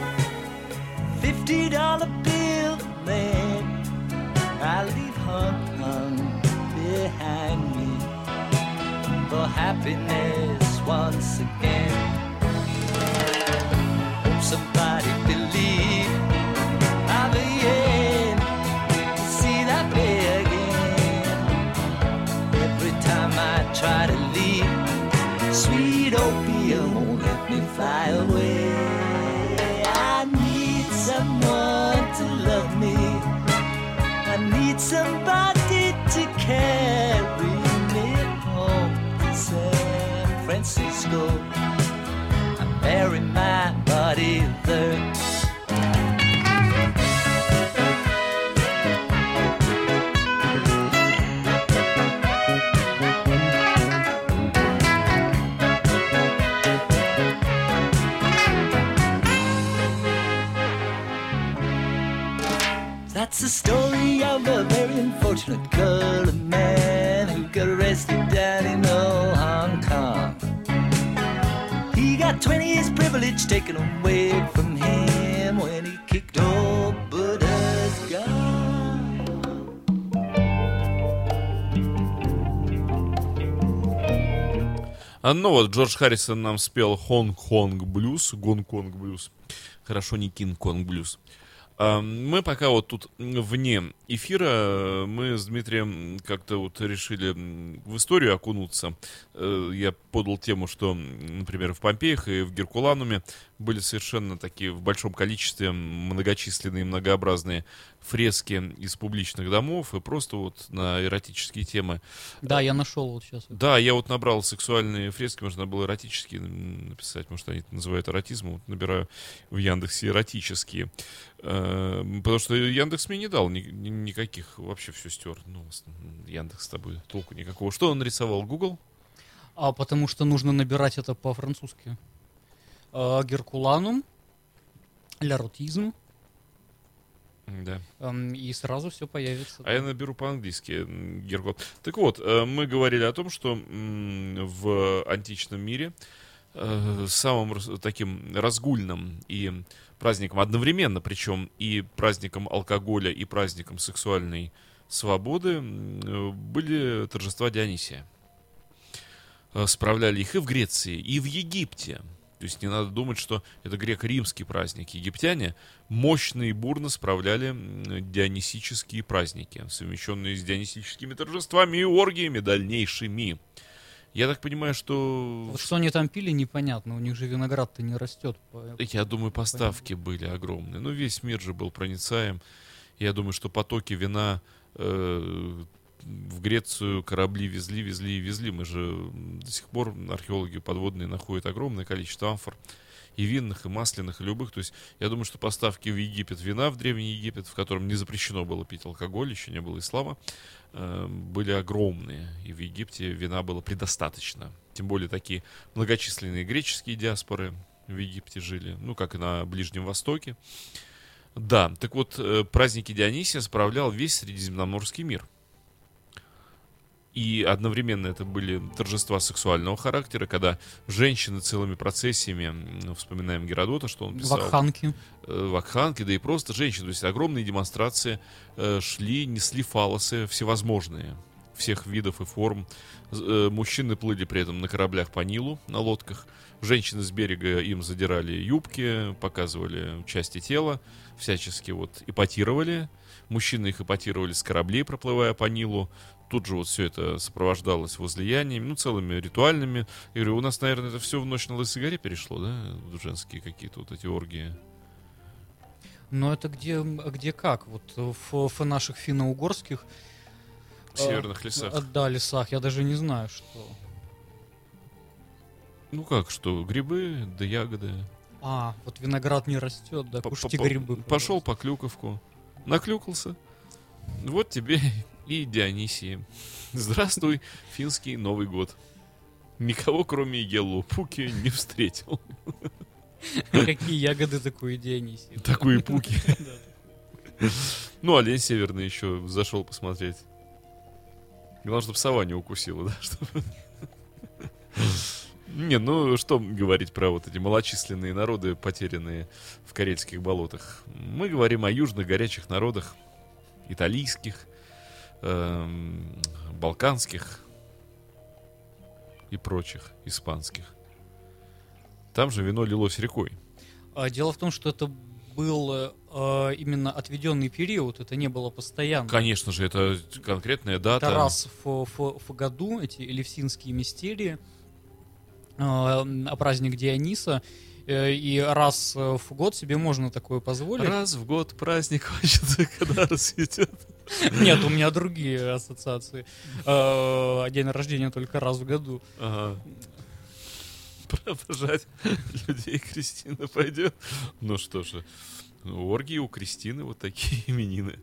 fifty dollar bill, then I leave Hong Kong behind me for happiness once again. A unfortunate colored man who got arrested down in old Hong Kong. He got 20 years privilege taken away from him when he kicked old Buddha's gun. А, ну вот, Джордж Харрисон нам спел Хонг-Хонг блюз, Гонконг блюз. Хорошо, не Кинг-Конг блюз. Мы пока вот тут вне эфира, мы с Дмитрием как-то вот решили в историю окунуться. Э, Я подал тему, что, например, в Помпеях и в Геркулануме были совершенно такие в большом количестве многочисленные многообразные фрески из публичных домов и просто вот на эротические темы. Да, я нашел вот сейчас. Да, я вот набрал сексуальные фрески, можно было эротические написать, может, они это называют эротизмом. Вот набираю в Яндексе эротические. Э, Потому что Яндекс мне не дал ни- ни- никаких, вообще все стер. Ну, Яндекс с тобой толку никакого. Что он нарисовал? Google? А потому что нужно набирать это по-французски. А, Геркуланум, ляротизм, Да. и сразу все появится. А я наберу по-английски. Гергот. Так вот, э, мы говорили о том, что в античном мире э, самым таким разгульным и праздником одновременно, причем и праздником алкоголя, и праздником сексуальной свободы были торжества Дионисия. Э, Справляли их и в Греции, и в Египте. То есть не надо думать, что это греко-римский праздник. Египтяне мощно и бурно справляли дионисические праздники, совмещенные с дионисическими торжествами и оргиями дальнейшими. Я так понимаю, что... Вот что они там пили, непонятно. У них же виноград-то не растет. Я думаю, поставки были огромные. Ну, весь мир же был проницаем. Я думаю, что потоки вина э, в Грецию корабли везли, везли и везли. Мы же до сих пор археологи подводные находят огромное количество амфор. И винных, и масляных, и любых. То есть я думаю, что поставки в Египет вина, в Древний Египет, в котором не запрещено было пить алкоголь, еще не было ислама, э, были огромные. И в Египте вина было предостаточно. Тем более такие многочисленные греческие диаспоры в Египте жили, ну, как и на Ближнем Востоке. Да, так вот, э, праздники Дионисия справлял весь Средиземноморский мир. И одновременно это были торжества сексуального характера, когда женщины целыми процессиями, м, вспоминаем Геродота, что он писал, Вакханки. э, вакханки, да и просто женщины. То есть огромные демонстрации э, шли, несли фалосы всевозможные, всех видов и форм. Э, Мужчины плыли при этом на кораблях по Нилу, на лодках. Женщины с берега им задирали юбки, показывали части тела, всячески вот эпатировали. Мужчины их эпатировали с кораблей, проплывая по Нилу. Тут же вот все это сопровождалось возлияниями, ну, целыми ритуальными. Я говорю, у нас, наверное, это все в ночь на Лысой горе перешло, да? Женские какие-то вот эти оргии. Но это где, где как? Вот в, в наших финно-угорских северных лесах. э, да, лесах. Я даже не знаю, что. Ну как, что, грибы да ягоды. А, вот виноград не растет, да, кушайте грибы. Пошел по клюковку, наклюкался. Вот тебе и Дионисии. Здравствуй, финский Новый год. Никого, кроме Еллу Пуки, не встретил. Какие ягоды такой Дионисий. Такой Пуки. Ну, олень северный еще зашел посмотреть. Главное, чтобы сова не укусила, да? чтобы- Не, ну что говорить про вот эти малочисленные народы, потерянные в карельских болотах. Мы говорим о южных горячих народах, италийских, эм, балканских и прочих, испанских. Там же вино лилось рекой. А, Дело в том, что это был э, э, именно отведенный период, это не было постоянно. Конечно же, это конкретная дата. Это раз в, в- в году эти элевсинские мистерии, э, а праздник Диониса, э, и раз в год себе можно такое позволить. Раз в год праздник хочется, когда рассветет. Нет, у меня другие ассоциации. Э, День рождения только раз в году. Ага. Провожать людей Кристина пойдет. Ну что же, оргии у Кристины вот такие именины.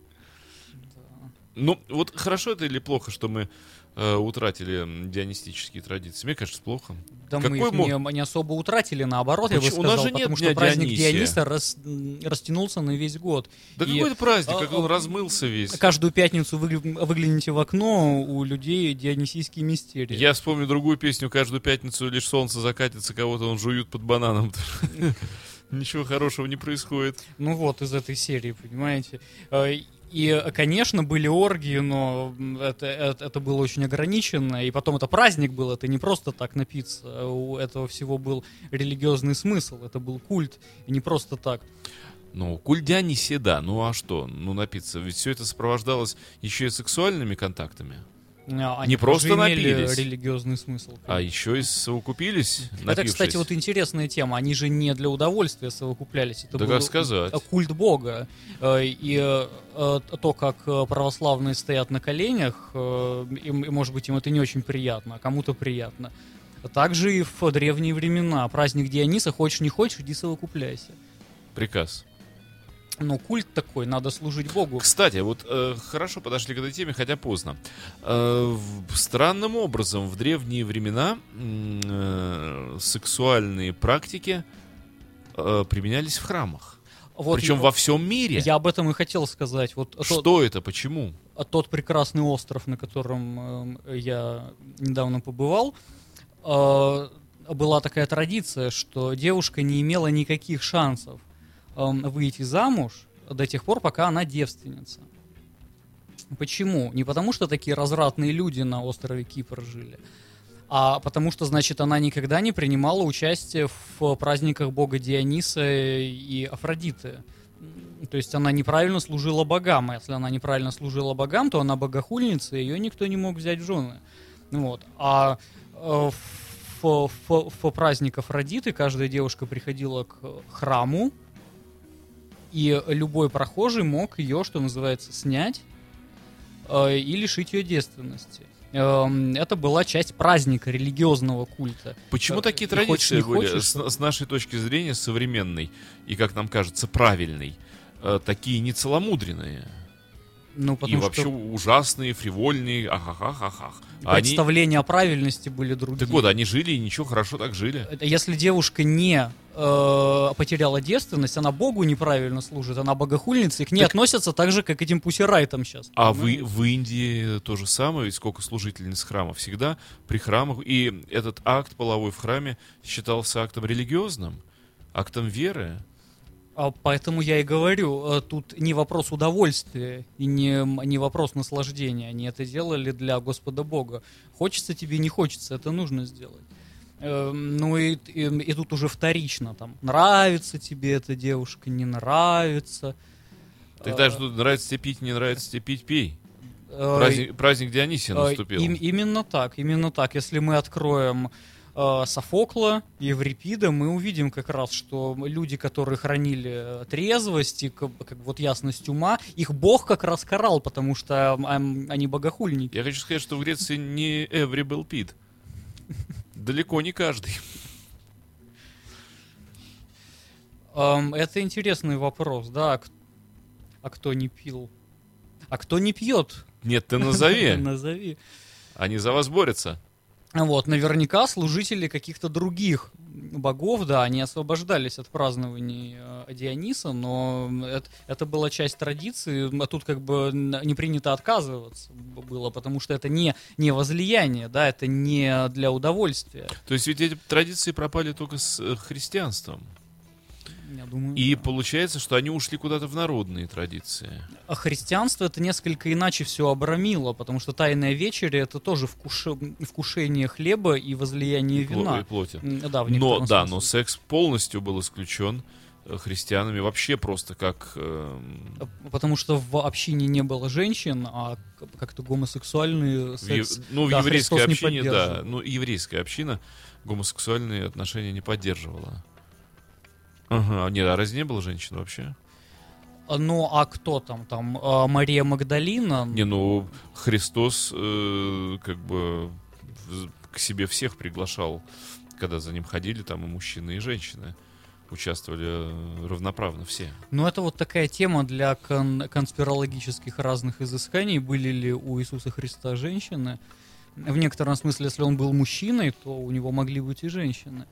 Ну, вот хорошо это или плохо, что мы э, утратили дионистические традиции? Мне кажется, плохо. Да мы Какой их мо- не, не особо утратили, наоборот, я бы Почему? У нас сказал, же нет потому Дня что праздник Дионисия. Диониса рас- растянулся на весь год. Да И, какой это праздник, а, как он размылся весь. Каждую пятницу выгля- выгляните в окно, у людей дионисийские мистерии. Я вспомню другую песню «Каждую пятницу лишь солнце закатится, кого-то он жуют под бананом». Ничего хорошего не происходит. Ну вот, из этой серии, понимаете. И, конечно, были оргии, но это, это, это было очень ограничено. И потом это праздник был, это не просто так напиться. У этого всего был религиозный смысл, это был культ. И не просто так. Ну, культ Дионисия, да. Ну а что? Ну, напиться. Ведь все это сопровождалось еще и сексуальными контактами. А, Не просто напились. религиозный смысл. А еще и совокупились, Это, кстати, напившись. вот интересная тема. Они же не для удовольствия совокуплялись. Это Да был как сказать. культ Бога. Э, И э, э, то, как э, православные стоят на коленях, э, и, может быть, им это не очень приятно, а кому-то приятно. Также и в древние времена. Праздник Диониса, хочешь не хочешь, иди совокупляйся. Приказ. Ну, культ такой, надо служить Богу. Кстати, вот э, хорошо подошли к этой теме, хотя поздно. Э, странным образом в древние времена э, сексуальные практики э, применялись в храмах. Вот Причем я- во всем мире. Я об этом и хотел сказать. Вот тот, Что это? Почему? тот прекрасный остров, на котором э, я недавно побывал, э, была такая традиция, что девушка не имела никаких шансов выйти замуж до тех пор, пока она девственница. Почему? Не потому, что такие развратные люди на острове Кипр жили, а потому что, значит, она никогда не принимала участие в праздниках бога Диониса и Афродиты. То есть она неправильно служила богам, а если она неправильно служила богам, то она богохульница, и ее никто не мог взять в жены. Вот. А в, в- в праздник Афродиты каждая девушка приходила к храму, и любой прохожий мог ее, что называется, снять э, и лишить ее девственности. Эм, Это была часть праздника религиозного культа. Почему Э, такие хочешь, традиции не были хочешь, с, с нашей точки зрения современной и, как нам кажется, правильной, э, такие нецеломудренные Ну, и вообще что ужасные, фривольные, ахахахахах. А они, представления о правильности были другие. так вот, они жили и ничего, хорошо так жили. Если девушка не э, потеряла девственность, она Богу неправильно служит, она богохульница, и к ней Так- относятся так же, как этим пусирайтам сейчас. А вы, в Индии то же самое, ведь сколько служительниц храма всегда при храмах. И этот акт половой в храме считался актом религиозным, актом веры. А поэтому я и говорю, э, тут не вопрос удовольствия и не, не вопрос наслаждения. Они это делали для Господа Бога. Хочется тебе, не хочется, это нужно сделать. Эм, Ну и, и, и тут уже вторично, там, нравится тебе эта девушка, не нравится. Тогда Э, же тут нравится тебе пить, не нравится тебе пить, пей. э, Праздник, праздник Дионисия Э, наступил. им- именно так, именно так. Если мы откроем э, Софокла, Еврипида, мы увидим как раз, что люди, которые хранили э, трезвость и как, как вот ясность ума, их бог как раз карал, потому что они богохульники. Я хочу сказать, что в Греции не every был пит. Далеко не каждый. Это интересный вопрос, да. а А кто не пил? А кто не пьет? Нет, ты назови. Назови. Они за вас борются. Вот, наверняка служители каких-то других богов, да, они освобождались от празднований э, Диониса, но это, это была часть традиции, а тут как бы не принято отказываться было, потому что это не, не возлияние, да, это не для удовольствия. То есть ведь эти традиции пропали только с э, христианством. Я думаю, И да. получается, что они ушли куда-то в народные традиции. А христианство это несколько иначе все обрамило, потому что тайная вечеря это тоже вкуш- вкушение хлеба и возлияние Пло- вина. и плоти. Да, в Но, да, но секс полностью был исключен э, христианами вообще просто как... эм, Потому что в общине не было женщин, а как-то гомосексуальный в ев- секс. ну, в да, еврейской Христос не общине, да. Ну, еврейская община гомосексуальные отношения не поддерживала. Ага, нет, а разве не было женщин вообще? А, Ну, а кто там? Там а, Мария Магдалина? Не, ну, Христос э, как бы к себе всех приглашал, когда за ним ходили, там и мужчины, и женщины участвовали э, равноправно все. Ну, это вот такая тема для кон- конспирологических разных изысканий. Были ли у Иисуса Христа женщины? В некотором смысле, если он был мужчиной, то у него могли быть и женщины.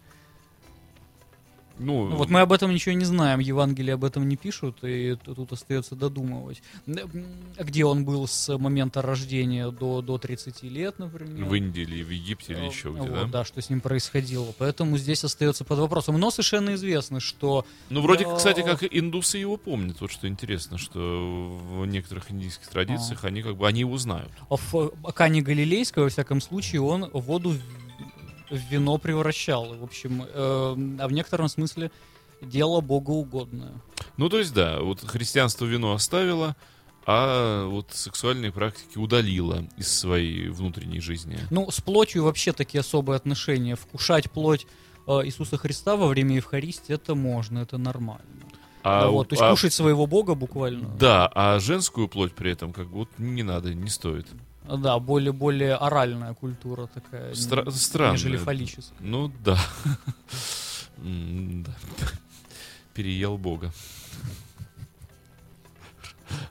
Ну, Ну, вот мы об этом ничего не знаем, Евангелие об этом не пишут, и тут остается додумывать. М, Где он был с момента рождения до, до 30 лет, например? в Индии или в Египте или еще где, Вот, да? да, что с ним происходило. Поэтому здесь остается под вопросом. Но совершенно известно, что Ну, вроде, Но- кстати, как индусы его помнят. Вот что интересно, что в некоторых индийских традициях они как бы, они его знают. в Кане Галилейского, во всяком случае, он воду в вино превращал. В общем, э, а в некотором смысле дело богоугодное. Ну, то есть, да, вот христианство вино оставило, а вот сексуальные практики удалило из своей внутренней жизни. Ну, с плотью вообще такие особые отношения. Вкушать плоть э, Иисуса Христа во время Евхаристии это можно, это нормально. А, Да у- вот, то есть а- кушать своего Бога буквально. Да, а женскую плоть при этом как бы вот не надо, не стоит. Да, более более оральная культура такая, Стра- странная. нежели фаллическая. Ну да. Переел Бога.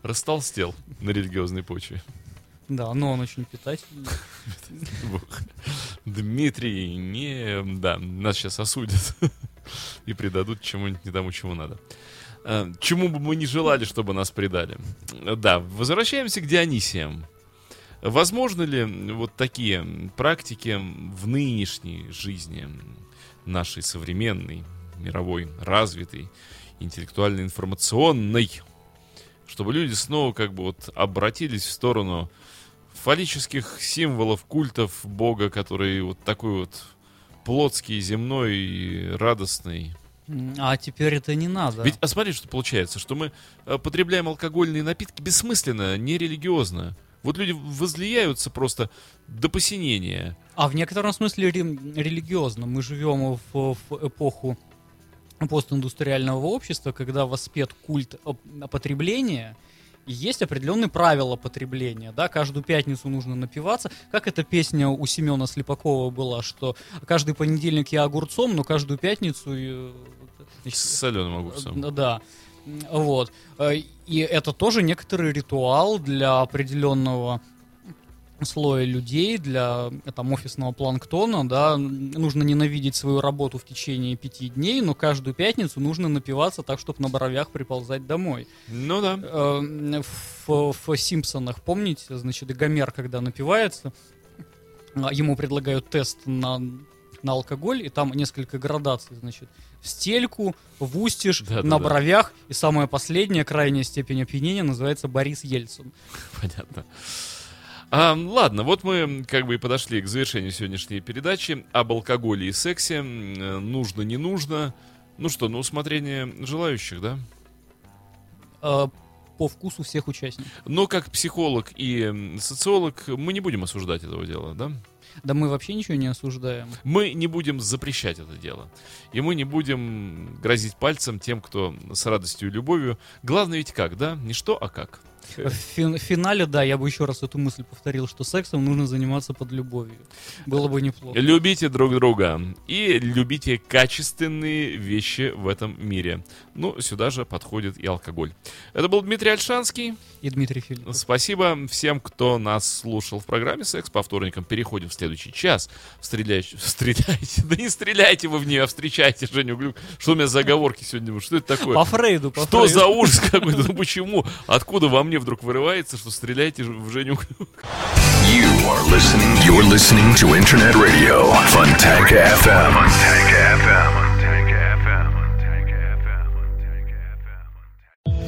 Растолстел на религиозной почве. Да, но он очень питательный. Дмитрий, не... Да, нас сейчас осудят и предадут чему-нибудь не тому, чему надо. Э, Чему бы мы не желали, чтобы нас предали. Э, Да, возвращаемся к Дионисиям. Возможно ли вот такие практики в нынешней жизни нашей современной, мировой, развитой, интеллектуально-информационной, чтобы люди снова как бы вот обратились в сторону фаллических символов, культов Бога, который вот такой вот плотский, земной и радостный. А теперь это не надо. Ведь, а смотри, что получается, что мы э, потребляем алкогольные напитки бессмысленно, нерелигиозно. Вот люди возлияются просто до посинения. А в некотором смысле ре- религиозно. Мы живем в, в эпоху постиндустриального общества, когда воспет культ потребления, и есть определенные правила потребления, да, каждую пятницу нужно напиваться, как эта песня у Семена Слепакова была, что каждый понедельник я огурцом, но каждую пятницу... э, значит, С соленым огурцом. Э, Да. Вот. Э, И это тоже некоторый ритуал для определенного слоя людей, для там, офисного планктона, да, нужно ненавидеть свою работу в течение пяти дней, но каждую пятницу нужно напиваться так, чтобы на бровях приползать домой. Ну да. Э, В, в «Симпсонах», помните, значит, Гомер, когда напивается, а, ему предлагают тест на, на алкоголь, и там несколько градаций, значит, в стельку, в устиш, Да-да-да. на бровях, и самая последняя, крайняя степень опьянения называется Борис Ельцин. Понятно. А, ладно, вот мы как бы и подошли к завершению сегодняшней передачи об алкоголе и сексе. Нужно, не нужно. Ну что, на усмотрение желающих, да? Э, По вкусу всех участников. Но как психолог и социолог мы не будем осуждать этого дела, да? Да мы вообще ничего не осуждаем. Мы не будем запрещать это дело. И мы не будем грозить пальцем тем, кто с радостью и любовью. Главное ведь как, да? Не что, а как. В фин- в финале, да, я бы еще раз эту мысль повторил, что сексом нужно заниматься под любовью. Было бы неплохо. Любите друг друга и любите качественные вещи в этом мире. Ну, сюда же подходит и алкоголь. Это был Дмитрий Альшанский. И Дмитрий Филиппов. Спасибо всем, кто нас слушал в программе «Секс» по вторникам. Переходим в следующий час. Стреляйте, стреляйте, да не стреляйте вы в нее, а встречайте Женю Глюк. Что у меня за оговорки сегодня? Что это такое? По Фрейду, по Что Фрейду. за ужас какой-то? Ну почему? Откуда во мне вдруг вырывается, что стреляйте в Женю Глюк? You are listening. You're listening to Internet Radio Fontanka FM. Fontanka FM.